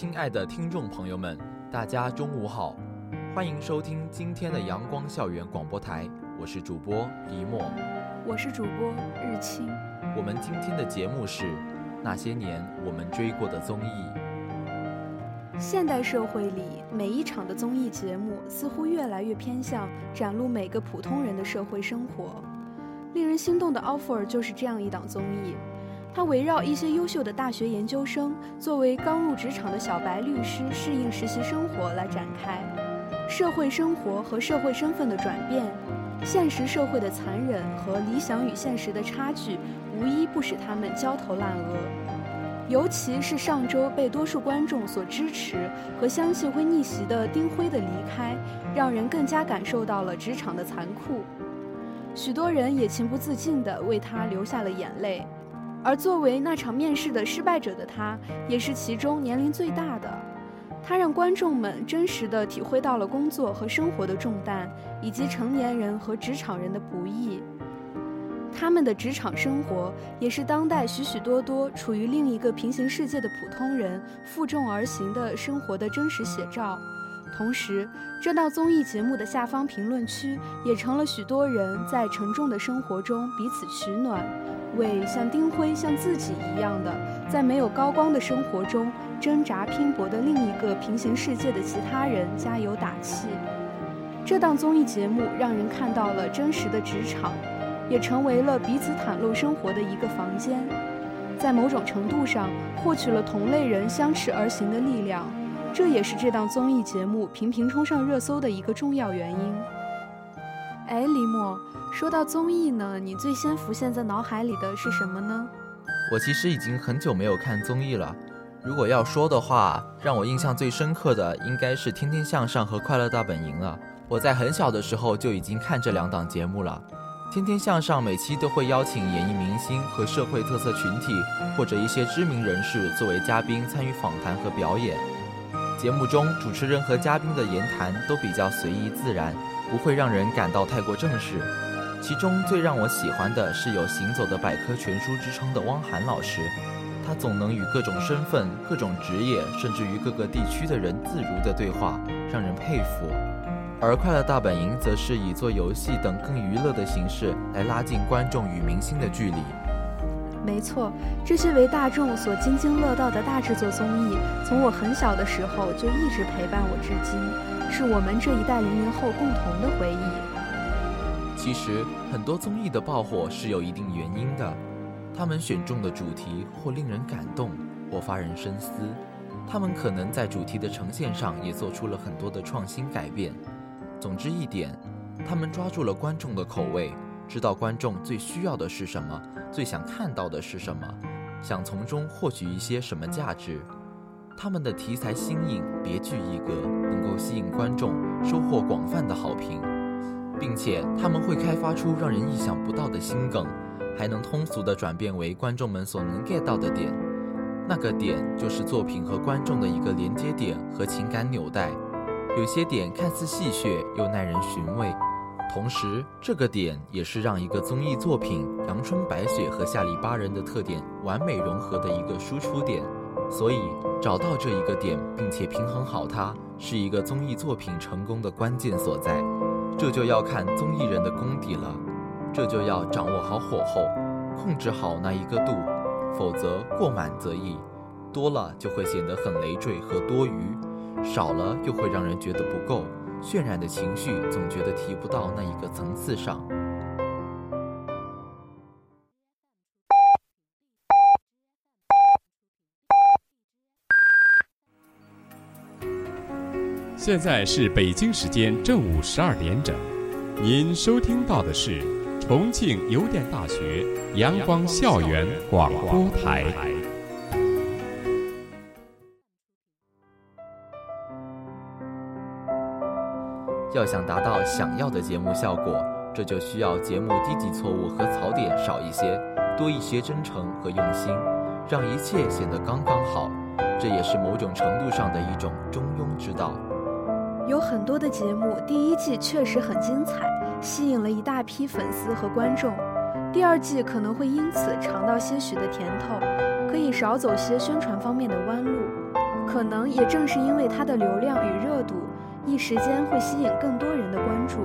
亲爱的听众朋友们，大家中午好，欢迎收听今天的阳光校园广播台，我是主播黎墨，我是主播日清。我们今天的节目是那些年我们追过的综艺。现代社会里，每一场的综艺节目似乎越来越偏向展露每个普通人的社会生活。令人心动的 offer 就是这样一档综艺。它围绕一些优秀的大学研究生作为刚入职场的小白律师适应实习生活来展开，社会生活和社会身份的转变，现实社会的残忍和理想与现实的差距，无一不使他们焦头烂额。尤其是上周被多数观众所支持和相信会逆袭的丁辉的离开，让人更加感受到了职场的残酷，许多人也情不自禁地为他流下了眼泪。而作为那场面试的失败者的他，也是其中年龄最大的。他让观众们真实地体会到了工作和生活的重担，以及成年人和职场人的不易。他们的职场生活，也是当代许许多多处于另一个平行世界的普通人负重而行的生活的真实写照。同时，这档综艺节目的下方评论区，也成了许多人在沉重的生活中彼此取暖。为像丁辉、像自己一样的，在没有高光的生活中挣扎拼搏的另一个平行世界的其他人加油打气。这档综艺节目让人看到了真实的职场，也成为了彼此袒露生活的一个房间，在某种程度上获取了同类人相持而行的力量。这也是这档综艺节目频频冲上热搜的一个重要原因。哎，李默。说到综艺呢，你最先浮现在脑海里的是什么呢？我其实已经很久没有看综艺了。如果要说的话，让我印象最深刻的应该是《天天向上》和《快乐大本营》了。我在很小的时候就已经看这两档节目了。《天天向上》每期都会邀请演艺明星和社会特色群体或者一些知名人士作为嘉宾参与访谈和表演。节目中主持人和嘉宾的言谈都比较随意自然，不会让人感到太过正式。其中最让我喜欢的是有“行走的百科全书”之称的汪涵老师，他总能与各种身份、各种职业，甚至于各个地区的人自如的对话，让人佩服。而《快乐大本营》则是以做游戏等更娱乐的形式来拉近观众与明星的距离。没错，这些为大众所津津乐道的大制作综艺，从我很小的时候就一直陪伴我至今，是我们这一代零零后共同的回忆。其实很多综艺的爆火是有一定原因的，他们选中的主题或令人感动，或发人深思。他们可能在主题的呈现上也做出了很多的创新改变。总之一点，他们抓住了观众的口味，知道观众最需要的是什么，最想看到的是什么，想从中获取一些什么价值。他们的题材新颖、别具一格，能够吸引观众，收获广泛的好评。并且他们会开发出让人意想不到的新梗，还能通俗地转变为观众们所能 get 到的点。那个点就是作品和观众的一个连接点和情感纽带。有些点看似戏谑又耐人寻味，同时这个点也是让一个综艺作品阳春白雪和下里巴人的特点完美融合的一个输出点。所以找到这一个点，并且平衡好它，是一个综艺作品成功的关键所在。这就要看综艺人的功底了，这就要掌握好火候，控制好那一个度，否则过满则溢，多了就会显得很累赘和多余，少了又会让人觉得不够，渲染的情绪总觉得提不到那一个层次上。现在是北京时间正午十二点整，您收听到的是重庆邮电大学阳光校园广播台。要想达到想要的节目效果，这就需要节目低级错误和槽点少一些，多一些真诚和用心，让一切显得刚刚好。这也是某种程度上的一种中庸之道。有很多的节目第一季确实很精彩，吸引了一大批粉丝和观众，第二季可能会因此尝到些许的甜头，可以少走些宣传方面的弯路。可能也正是因为它的流量与热度。一时间会吸引更多人的关注，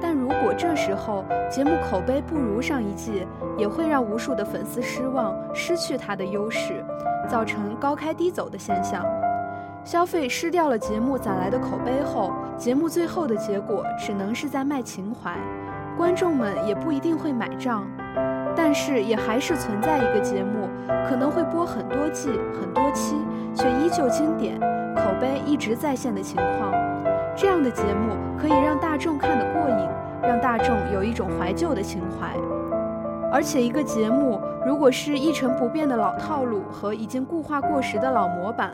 但如果这时候节目口碑不如上一季，也会让无数的粉丝失望，失去它的优势，造成高开低走的现象。消费失掉了节目攒来的口碑后，节目最后的结果只能是在卖情怀，观众们也不一定会买账。但是也还是存在一个节目，可能会播很多季、很多期，却依旧经典，口碑一直在线的情况。这样的节目可以让大众看得过瘾，让大众有一种怀旧的情怀。而且，一个节目如果是一成不变的老套路和已经固化过时的老模板，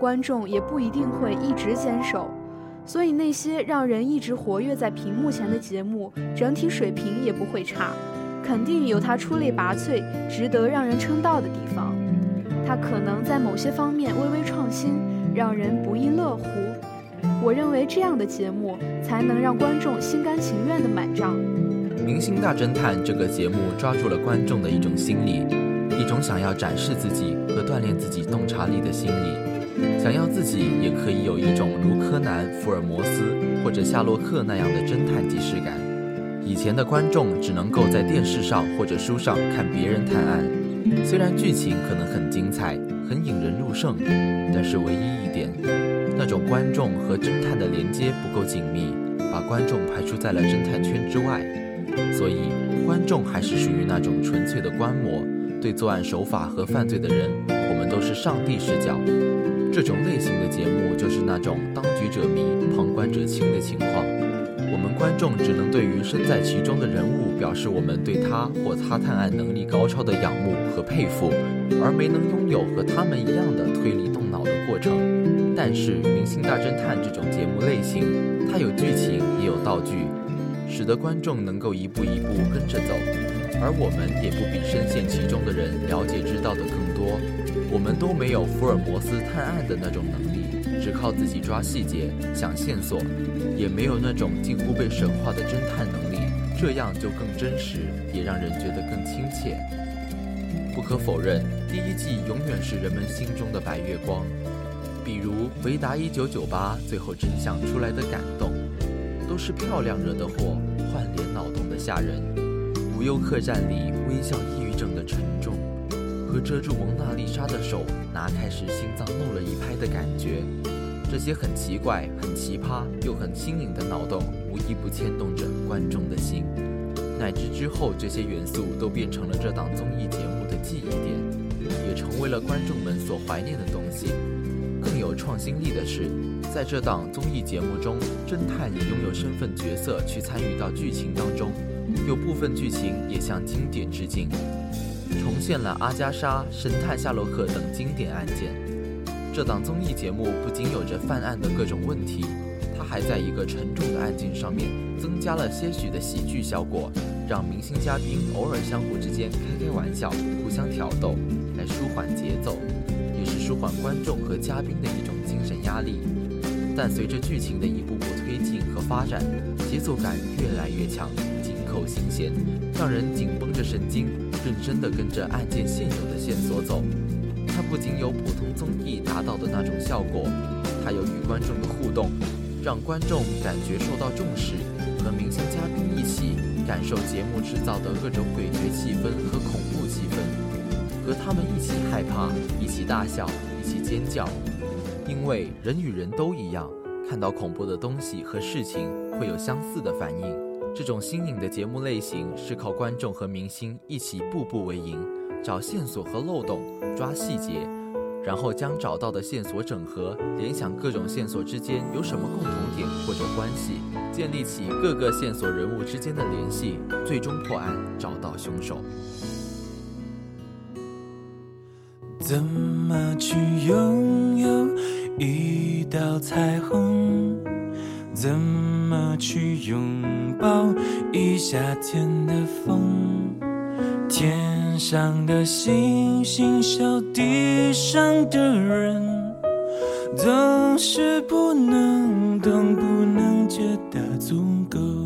观众也不一定会一直坚守。所以，那些让人一直活跃在屏幕前的节目，整体水平也不会差，肯定有它出类拔萃、值得让人称道的地方。它可能在某些方面微微创新，让人不亦乐乎。我认为这样的节目才能让观众心甘情愿地买账。《明星大侦探》这个节目抓住了观众的一种心理，一种想要展示自己和锻炼自己洞察力的心理，想要自己也可以有一种如柯南、福尔摩斯或者夏洛克那样的侦探即视感。以前的观众只能够在电视上或者书上看别人探案，虽然剧情可能很精彩、很引人入胜，但是唯一一点。这种观众和侦探的连接不够紧密，把观众排除在了侦探圈之外，所以观众还是属于那种纯粹的观摩。对作案手法和犯罪的人，我们都是上帝视角。这种类型的节目就是那种当局者迷，旁观者清的情况。我们观众只能对于身在其中的人物表示我们对他或他探案能力高超的仰慕和佩服，而没能拥有和他们一样的推理动脑的过程。但是《明星大侦探》这种节目类型，它有剧情也有道具，使得观众能够一步一步跟着走，而我们也不比深陷其中的人了解知道的更多。我们都没有福尔摩斯探案的那种能力，只靠自己抓细节、想线索，也没有那种近乎被神化的侦探能力，这样就更真实，也让人觉得更亲切。不可否认，第一季永远是人们心中的白月光。《回答一九九八》，最后真相出来的感动，都是漂亮惹的祸，换脸脑洞的吓人。无忧客栈里微笑抑郁症的沉重，和遮住蒙娜丽莎的手拿开时心脏漏了一拍的感觉，这些很奇怪、很奇葩又很新颖的脑洞，无一不牵动着观众的心，乃至之后这些元素都变成了这档综艺节目的记忆点，也成为了观众们所怀念的东西。更有创新力的是，在这档综艺节目中，侦探也拥有身份角色去参与到剧情当中，有部分剧情也向经典致敬，重现了阿加莎、神探夏洛克等经典案件。这档综艺节目不仅有着犯案的各种问题，它还在一个沉重的案件上面增加了些许的喜剧效果，让明星嘉宾偶尔相互之间开开玩笑，互相挑逗，来舒缓节奏。是舒缓观众和嘉宾的一种精神压力，但随着剧情的一步步推进和发展，节奏感越来越强，紧扣心弦，让人紧绷着神经，认真地跟着案件现有的线索走。它不仅有普通综艺达到的那种效果，还有与观众的互动，让观众感觉受到重视，和明星嘉宾一起感受节目制造的各种诡谲气氛和恐怖气氛。和他们一起害怕，一起大笑，一起尖叫，因为人与人都一样，看到恐怖的东西和事情会有相似的反应。这种新颖的节目类型是靠观众和明星一起步步为营，找线索和漏洞，抓细节，然后将找到的线索整合，联想各种线索之间有什么共同点或者关系，建立起各个线索人物之间的联系，最终破案，找到凶手。怎么去拥有一道彩虹？怎么去拥抱一夏天的风？天上的星星，笑地上的人，总是不能懂，不能觉得足够。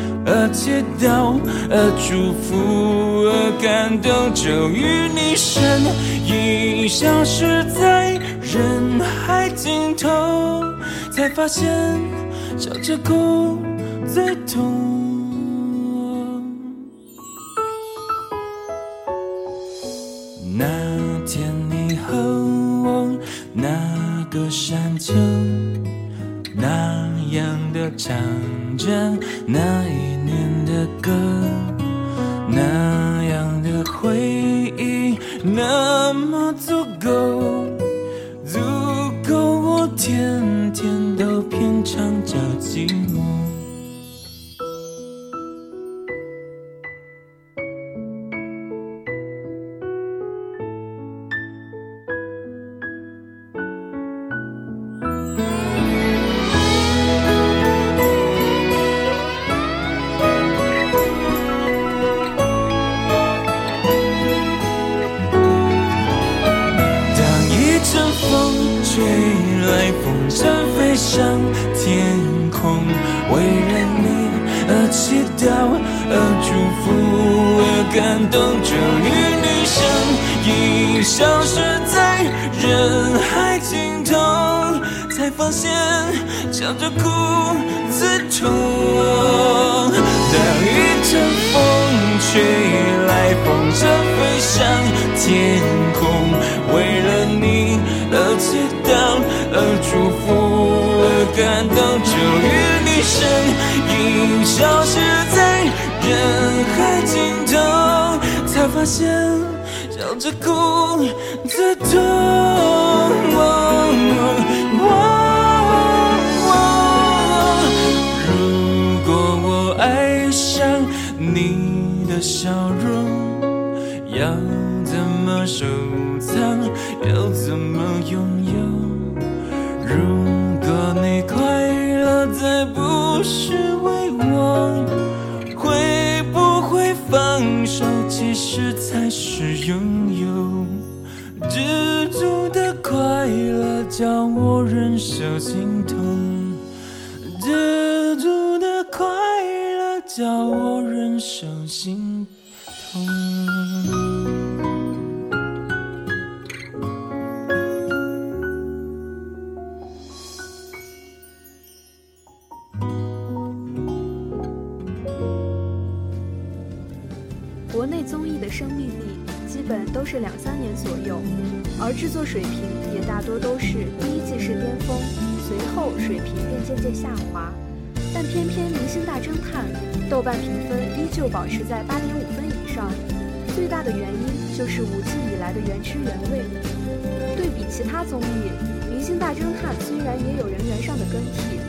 而祈祷，而祝福，而感动，终于你身影消失在人海尽头，才发现笑着哭最痛。吹来，风筝飞上天空，为了你而祈祷，而祝福，而感动，终于你身影消失在人海尽头，才发现笑着哭最痛。当一阵风吹来，风筝飞上天与你身影消失在人海尽头，才发现笑着哭最痛。如果我爱上你的笑容，要怎么收藏？要怎么不是为我，会不会放手？其实才是拥有。知足的快乐叫我忍受心痛，知足的快乐叫我忍受心水平也大多都是第一季是巅峰，随后水平便渐渐下滑。但偏偏《明星大侦探》豆瓣评分依旧保持在八点五分以上，最大的原因就是五季以来的原汁原味。对比其他综艺，《明星大侦探》虽然也有人员上的更替，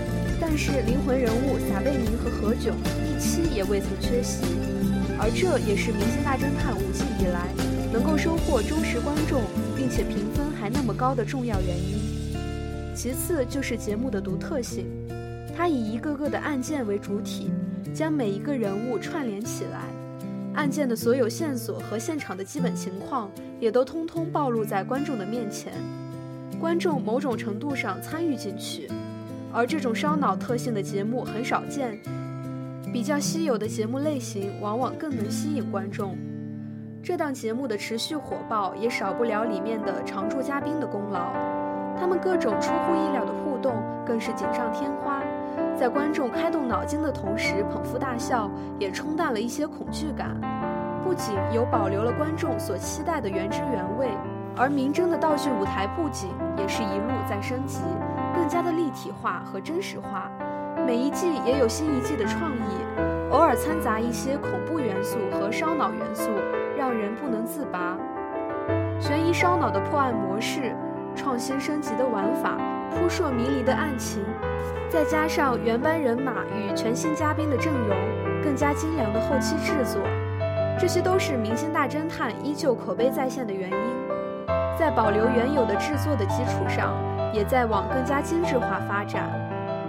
但是灵魂人物撒贝宁和何炅一期也未曾缺席。而这也是《明星大侦探》五季以来能够收获忠实观众，并且评分还那么高的重要原因。其次就是节目的独特性，它以一个个的案件为主体，将每一个人物串联起来，案件的所有线索和现场的基本情况也都通通暴露在观众的面前，观众某种程度上参与进去。而这种烧脑特性的节目很少见。比较稀有的节目类型，往往更能吸引观众。这档节目的持续火爆，也少不了里面的常驻嘉宾的功劳。他们各种出乎意料的互动，更是锦上添花。在观众开动脑筋的同时，捧腹大笑，也冲淡了一些恐惧感。不仅有保留了观众所期待的原汁原味，而明侦的道具舞台布景也是一路在升级，更加的立体化和真实化。每一季也有新一季的创意，偶尔掺杂一些恐怖元素和烧脑元素，让人不能自拔。悬疑烧脑的破案模式，创新升级的玩法，扑朔迷离的案情，再加上原班人马与全新嘉宾的阵容，更加精良的后期制作，这些都是《明星大侦探》依旧口碑在线的原因。在保留原有的制作的基础上，也在往更加精致化发展。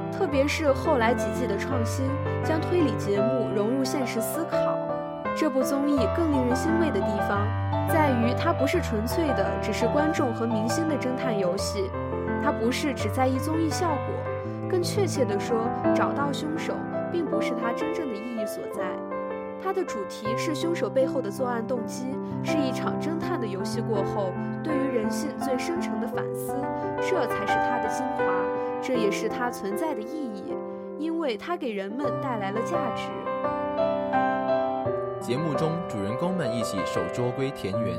特别是后来几季的创新，将推理节目融入现实思考。这部综艺更令人欣慰的地方，在于它不是纯粹的只是观众和明星的侦探游戏，它不是只在意综艺效果，更确切地说，找到凶手并不是它真正的意义所在。它的主题是凶手背后的作案动机，是一场侦探的游戏过后对于人性最深沉的反思，这才是它的精华。这也是它存在的意义，因为它给人们带来了价值。节目中，主人公们一起守捉归田园，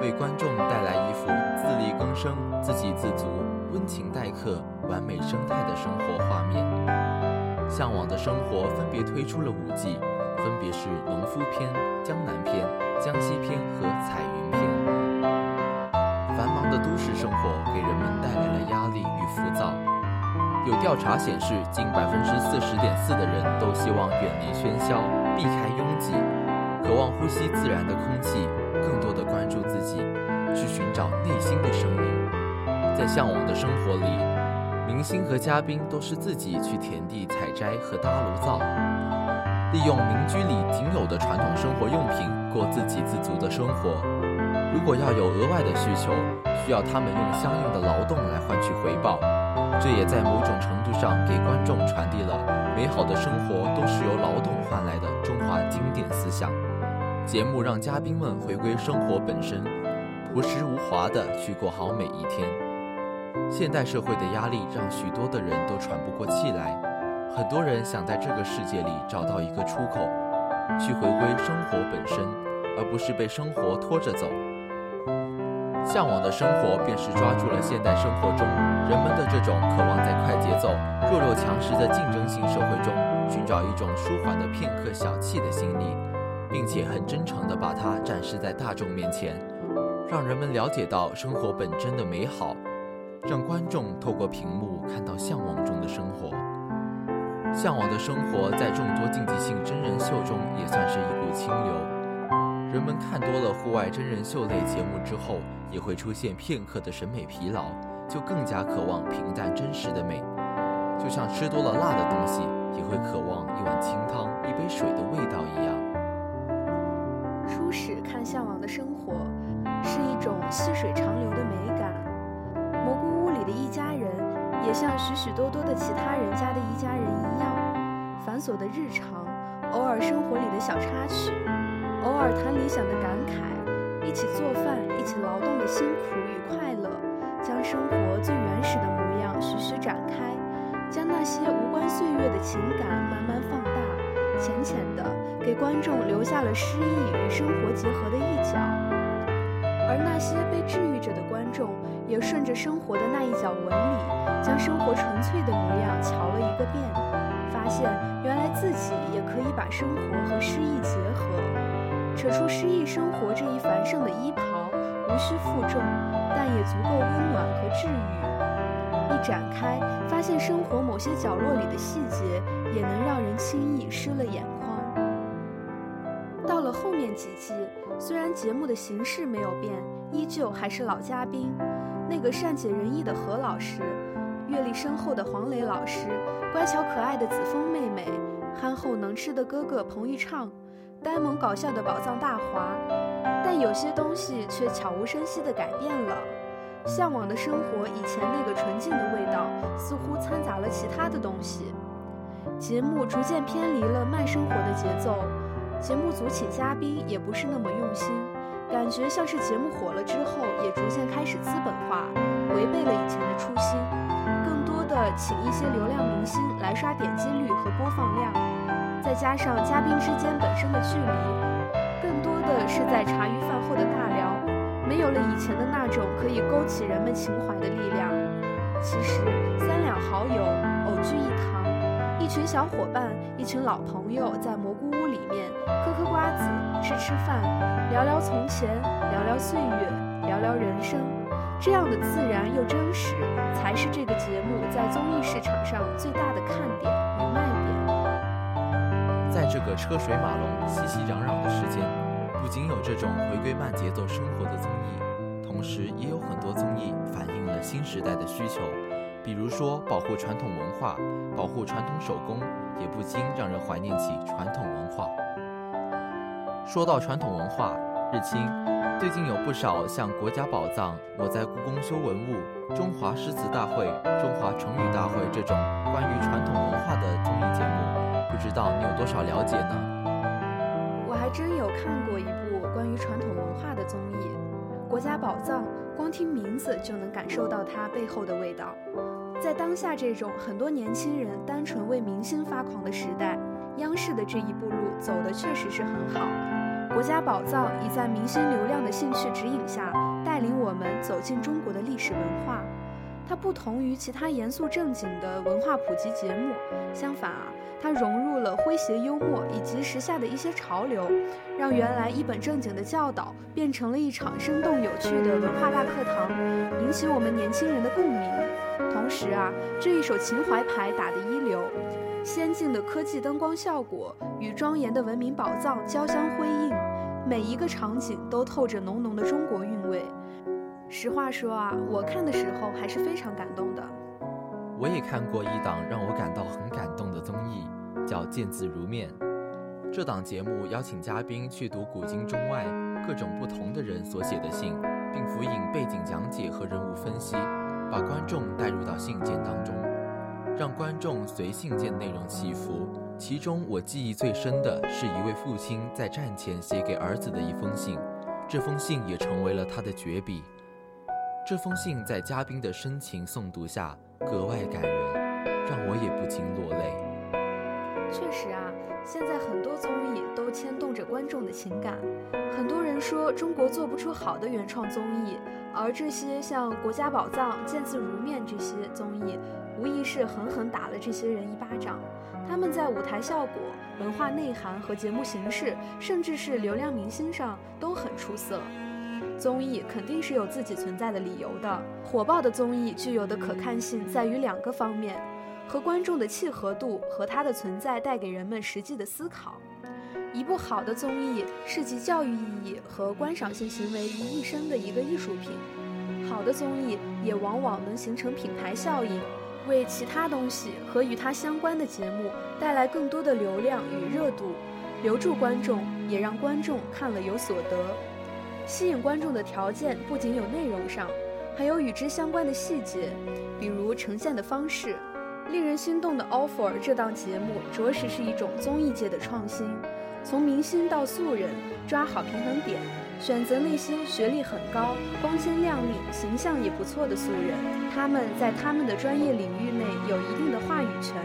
为观众带来一幅自力更生、自给自足、温情待客、完美生态的生活画面。向往的生活分别推出了五季，分别是农夫篇、江南篇、江西篇和彩云篇。繁忙的都市生活给人们带来了压力与浮躁。有调查显示，近百分之四十点四的人都希望远离喧嚣，避开拥挤，渴望呼吸自然的空气，更多的关注自己，去寻找内心的声音。在向往的生活里，明星和嘉宾都是自己去田地采摘和搭炉灶，利用民居里仅有的传统生活用品过自给自足的生活。如果要有额外的需求，需要他们用相应的劳动来换取回报。这也在某种程度上给观众传递了美好的生活都是由劳动换来的中华经典思想。节目让嘉宾们回归生活本身，朴实无华地去过好每一天。现代社会的压力让许多的人都喘不过气来，很多人想在这个世界里找到一个出口，去回归生活本身，而不是被生活拖着走。向往的生活，便是抓住了现代生活中人们的这种渴望在快节奏、弱肉强食的竞争性社会中，寻找一种舒缓的片刻小憩的心理，并且很真诚地把它展示在大众面前，让人们了解到生活本真的美好，让观众透过屏幕看到向往中的生活。向往的生活在众多竞技性真人秀中也算是一股清流。人们看多了户外真人秀类节目之后，也会出现片刻的审美疲劳，就更加渴望平淡真实的美。就像吃多了辣的东西，也会渴望一碗清汤、一杯水的味道一样。像许许多多的其他人家的一家人一样，繁琐的日常，偶尔生活里的小插曲。偶尔谈理想的感慨，一起做饭，一起劳动的辛苦与快乐，将生活最原始的模样徐徐展开，将那些无关岁月的情感慢慢放大，浅浅的给观众留下了诗意与生活结合的一角。而那些被治愈着的观众，也顺着生活的那一角纹理，将生活纯粹的模样瞧了一个遍，发现原来自己也可以把生活和诗意结合。扯出诗意生活这一繁盛的衣袍，无需负重，但也足够温暖和治愈。一展开，发现生活某些角落里的细节，也能让人轻易湿了眼眶。到了后面几季，虽然节目的形式没有变，依旧还是老嘉宾，那个善解人意的何老师，阅历深厚的黄磊老师，乖巧可爱的子枫妹妹，憨厚能吃的哥哥彭昱畅。呆萌搞笑的宝藏大华，但有些东西却悄无声息地改变了。向往的生活以前那个纯净的味道，似乎掺杂了其他的东西。节目逐渐偏离了慢生活的节奏，节目组请嘉宾也不是那么用心，感觉像是节目火了之后，也逐渐开始资本化，违背了以前的初心，更多的请一些流量明星来刷点击率和播放量，再加上嘉宾之间本身的距离，更多的是在茶余饭后的大聊，没有了以前的那种可以勾起人们情怀的力量。其实三两好友偶聚一堂，一群小伙伴，一群老朋友在蘑菇屋里面嗑嗑瓜子，吃吃饭，聊聊从前，聊聊岁月，聊聊人生，这样的自然又真实，才是这个节目在综艺市场上最大的看点与卖点。在这个车水马龙、熙熙攘攘的时间，不仅有这种回归慢节奏生活的综艺，同时也有很多综艺反映了新时代的需求。比如说，保护传统文化，保护传统手工，也不禁让人怀念起传统文化。说到传统文化，日清最近有不少像《国家宝藏》《我在故宫修文物》《中华诗词大会》《中华成语大会》这种关于传统文化的综艺节目，不知道你有多少了解呢？我还真有看过一部关于传统文化的综艺《国家宝藏》，光听名字就能感受到它背后的味道。在当下这种很多年轻人单纯为明星发狂的时代，央视的这一步路走的确实是很好。国家宝藏已在明星流量的兴趣指引下，带领我们走进中国的历史文化。它不同于其他严肃正经的文化普及节目，相反啊，它融入了诙谐幽默以及时下的一些潮流，让原来一本正经的教导变成了一场生动有趣的文化大课堂，引起我们年轻人的共鸣。同时啊，这一手情怀牌打得一流，先进的科技灯光效果与庄严的文明宝藏交相辉映，每一个场景都透着浓浓的中国韵味。实话说啊，我看的时候还是非常感动的。我也看过一档让我感到很感动的综艺，叫《见字如面》。这档节目邀请嘉宾去读古今中外各种不同的人所写的信，并辅以背景讲解和人物分析。把观众带入到信件当中，让观众随信件内容起伏。其中我记忆最深的是一位父亲在战前写给儿子的一封信，这封信也成为了他的绝笔。这封信在嘉宾的深情诵读下格外感人，让我也不禁落泪。确实啊，现在很多综艺都牵动着观众的情感。很多人说中国做不出好的原创综艺。而这些像《国家宝藏》《见字如面》这些综艺，无疑是狠狠打了这些人一巴掌。他们在舞台效果、文化内涵和节目形式，甚至是流量明星上都很出色。综艺肯定是有自己存在的理由的。火爆的综艺具有的可看性在于两个方面：和观众的契合度和它的存在带给人们实际的思考。一部好的综艺是集教育意义和观赏性行为于一身的一个艺术品。好的综艺也往往能形成品牌效应，为其他东西和与它相关的节目带来更多的流量与热度，留住观众，也让观众看了有所得。吸引观众的条件不仅有内容上，还有与之相关的细节，比如呈现的方式。令人心动的 offer 这档节目着实是一种综艺界的创新。从明星到素人，抓好平衡点，选择那些学历很高、光鲜亮丽、形象也不错的素人，他们在他们的专业领域内有一定的话语权，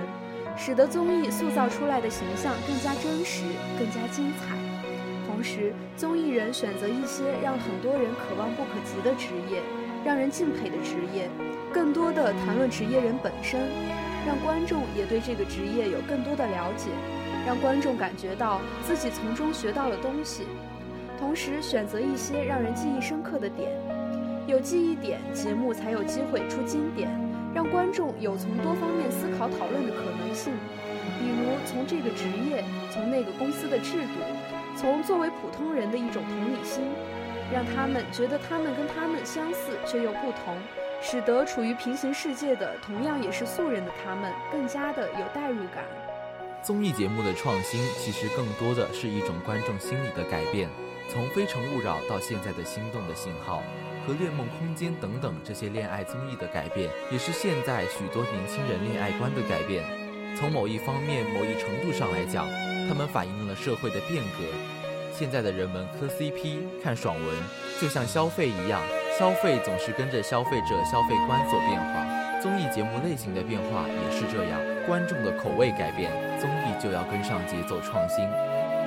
使得综艺塑造出来的形象更加真实、更加精彩。同时，综艺人选择一些让很多人可望不可及的职业，让人敬佩的职业，更多的谈论职业人本身，让观众也对这个职业有更多的了解。让观众感觉到自己从中学到了东西，同时选择一些让人记忆深刻的点，有记忆点，节目才有机会出经典，让观众有从多方面思考讨论的可能性。比如从这个职业，从那个公司的制度，从作为普通人的一种同理心，让他们觉得他们跟他们相似却又不同，使得处于平行世界的同样也是素人的他们更加的有代入感。综艺节目的创新，其实更多的是一种观众心理的改变。从《非诚勿扰》到现在的《心动的信号》和《恋梦空间》等等这些恋爱综艺的改变，也是现在许多年轻人恋爱观的改变。从某一方面、某一程度上来讲，他们反映了社会的变革。现在的人们磕 CP、看爽文，就像消费一样，消费总是跟着消费者消费观所变化。综艺节目类型的变化也是这样，观众的口味改变，综艺就要跟上节奏创新，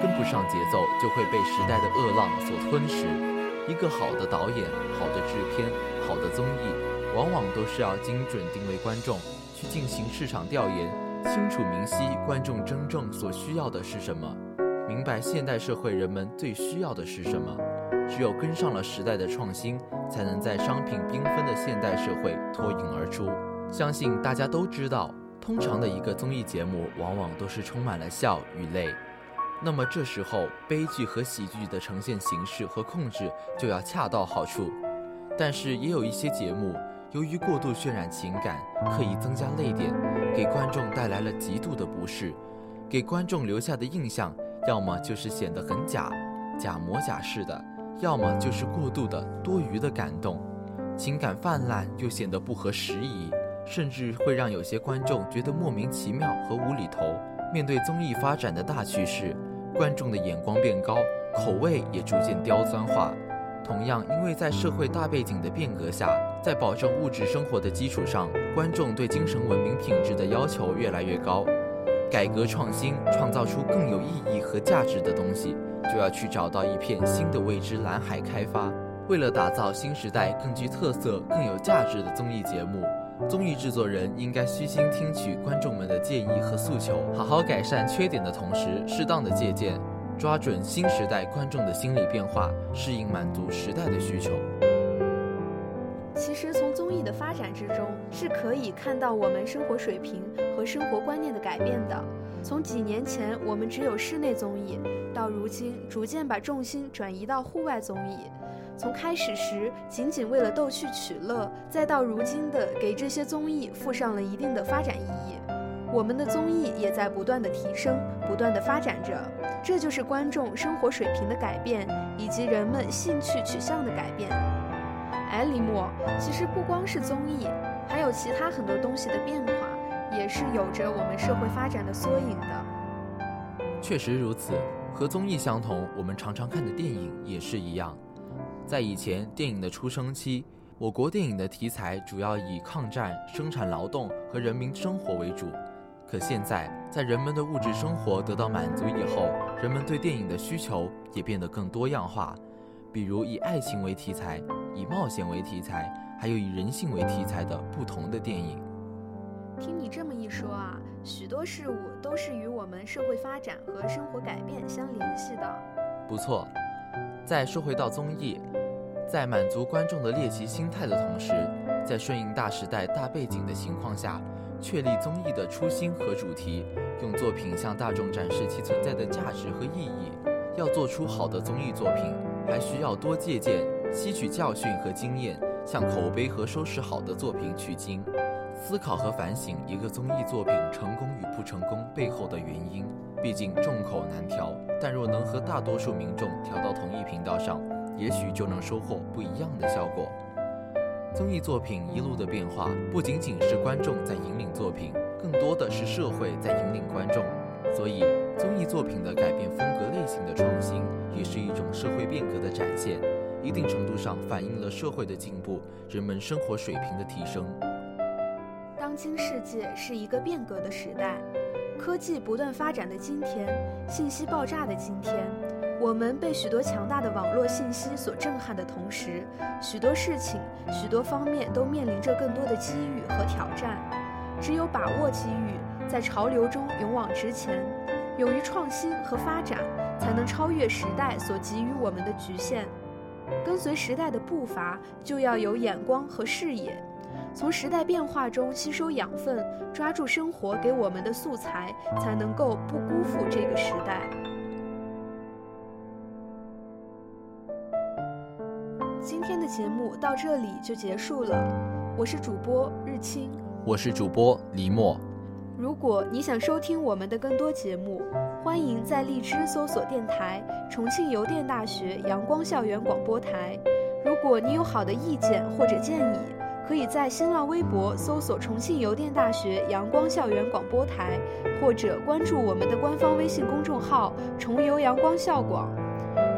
跟不上节奏就会被时代的恶浪所吞噬。一个好的导演、好的制片、好的综艺，往往都是要精准定位观众，去进行市场调研，清楚明晰观众真正所需要的是什么。明白现代社会人们最需要的是什么，只有跟上了时代的创新，才能在商品缤纷的现代社会脱颖而出。相信大家都知道，通常的一个综艺节目往往都是充满了笑与泪，那么这时候悲剧和喜剧的呈现形式和控制就要恰到好处。但是也有一些节目，由于过度渲染情感，刻意增加泪点，给观众带来了极度的不适，给观众留下的印象。要么就是显得很假，假模假式的；要么就是过度的、多余的感动，情感泛滥又显得不合时宜，甚至会让有些观众觉得莫名其妙和无厘头。面对综艺发展的大趋势，观众的眼光变高，口味也逐渐刁钻化。同样，因为在社会大背景的变革下，在保证物质生活的基础上，观众对精神文明品质的要求越来越高。改革创新，创造出更有意义和价值的东西，就要去找到一片新的未知蓝海开发。为了打造新时代更具特色、更有价值的综艺节目，综艺制作人应该虚心听取观众们的建议和诉求，好好改善缺点的同时，适当的借鉴，抓准新时代观众的心理变化，适应满足时代的需求。其实从综艺的发展之中，是可以看到我们生活水平和生活观念的改变的。从几年前我们只有室内综艺，到如今逐渐把重心转移到户外综艺；从开始时仅仅为了逗趣取乐，再到如今的给这些综艺附上了一定的发展意义。我们的综艺也在不断的提升，不断的发展着。这就是观众生活水平的改变，以及人们兴趣取向的改变。哎，李默，其实不光是综艺，还有其他很多东西的变化，也是有着我们社会发展的缩影的。确实如此，和综艺相同，我们常常看的电影也是一样。在以前电影的出生期，我国电影的题材主要以抗战、生产劳动和人民生活为主。可现在，在人们的物质生活得到满足以后，人们对电影的需求也变得更多样化，比如以爱情为题材。以冒险为题材，还有以人性为题材的不同的电影。听你这么一说啊，许多事物都是与我们社会发展和生活改变相联系的。不错，再说回到综艺，在满足观众的猎奇心态的同时，在顺应大时代大背景的情况下，确立综艺的初心和主题，用作品向大众展示其存在的价值和意义。要做出好的综艺作品，还需要多借鉴。吸取教训和经验，向口碑和收视好的作品取经，思考和反省一个综艺作品成功与不成功背后的原因。毕竟众口难调，但若能和大多数民众调到同一频道上，也许就能收获不一样的效果。综艺作品一路的变化，不仅仅是观众在引领作品，更多的是社会在引领观众。所以，综艺作品的改变风格类型的创新，也是一种社会变革的展现。一定程度上反映了社会的进步，人们生活水平的提升。当今世界是一个变革的时代，科技不断发展的今天，信息爆炸的今天，我们被许多强大的网络信息所震撼的同时，许多事情、许多方面都面临着更多的机遇和挑战。只有把握机遇，在潮流中勇往直前，勇于创新和发展，才能超越时代所给予我们的局限。跟随时代的步伐，就要有眼光和视野，从时代变化中吸收养分，抓住生活给我们的素材，才能够不辜负这个时代。节目到这里就结束了，我是主播日清，我是主播黎墨。如果你想收听我们的更多节目，欢迎在荔枝搜索电台重庆邮电大学阳光校园广播台。如果你有好的意见或者建议，可以在新浪微博搜索重庆邮电大学阳光校园广播台，或者关注我们的官方微信公众号“重游阳光校广”。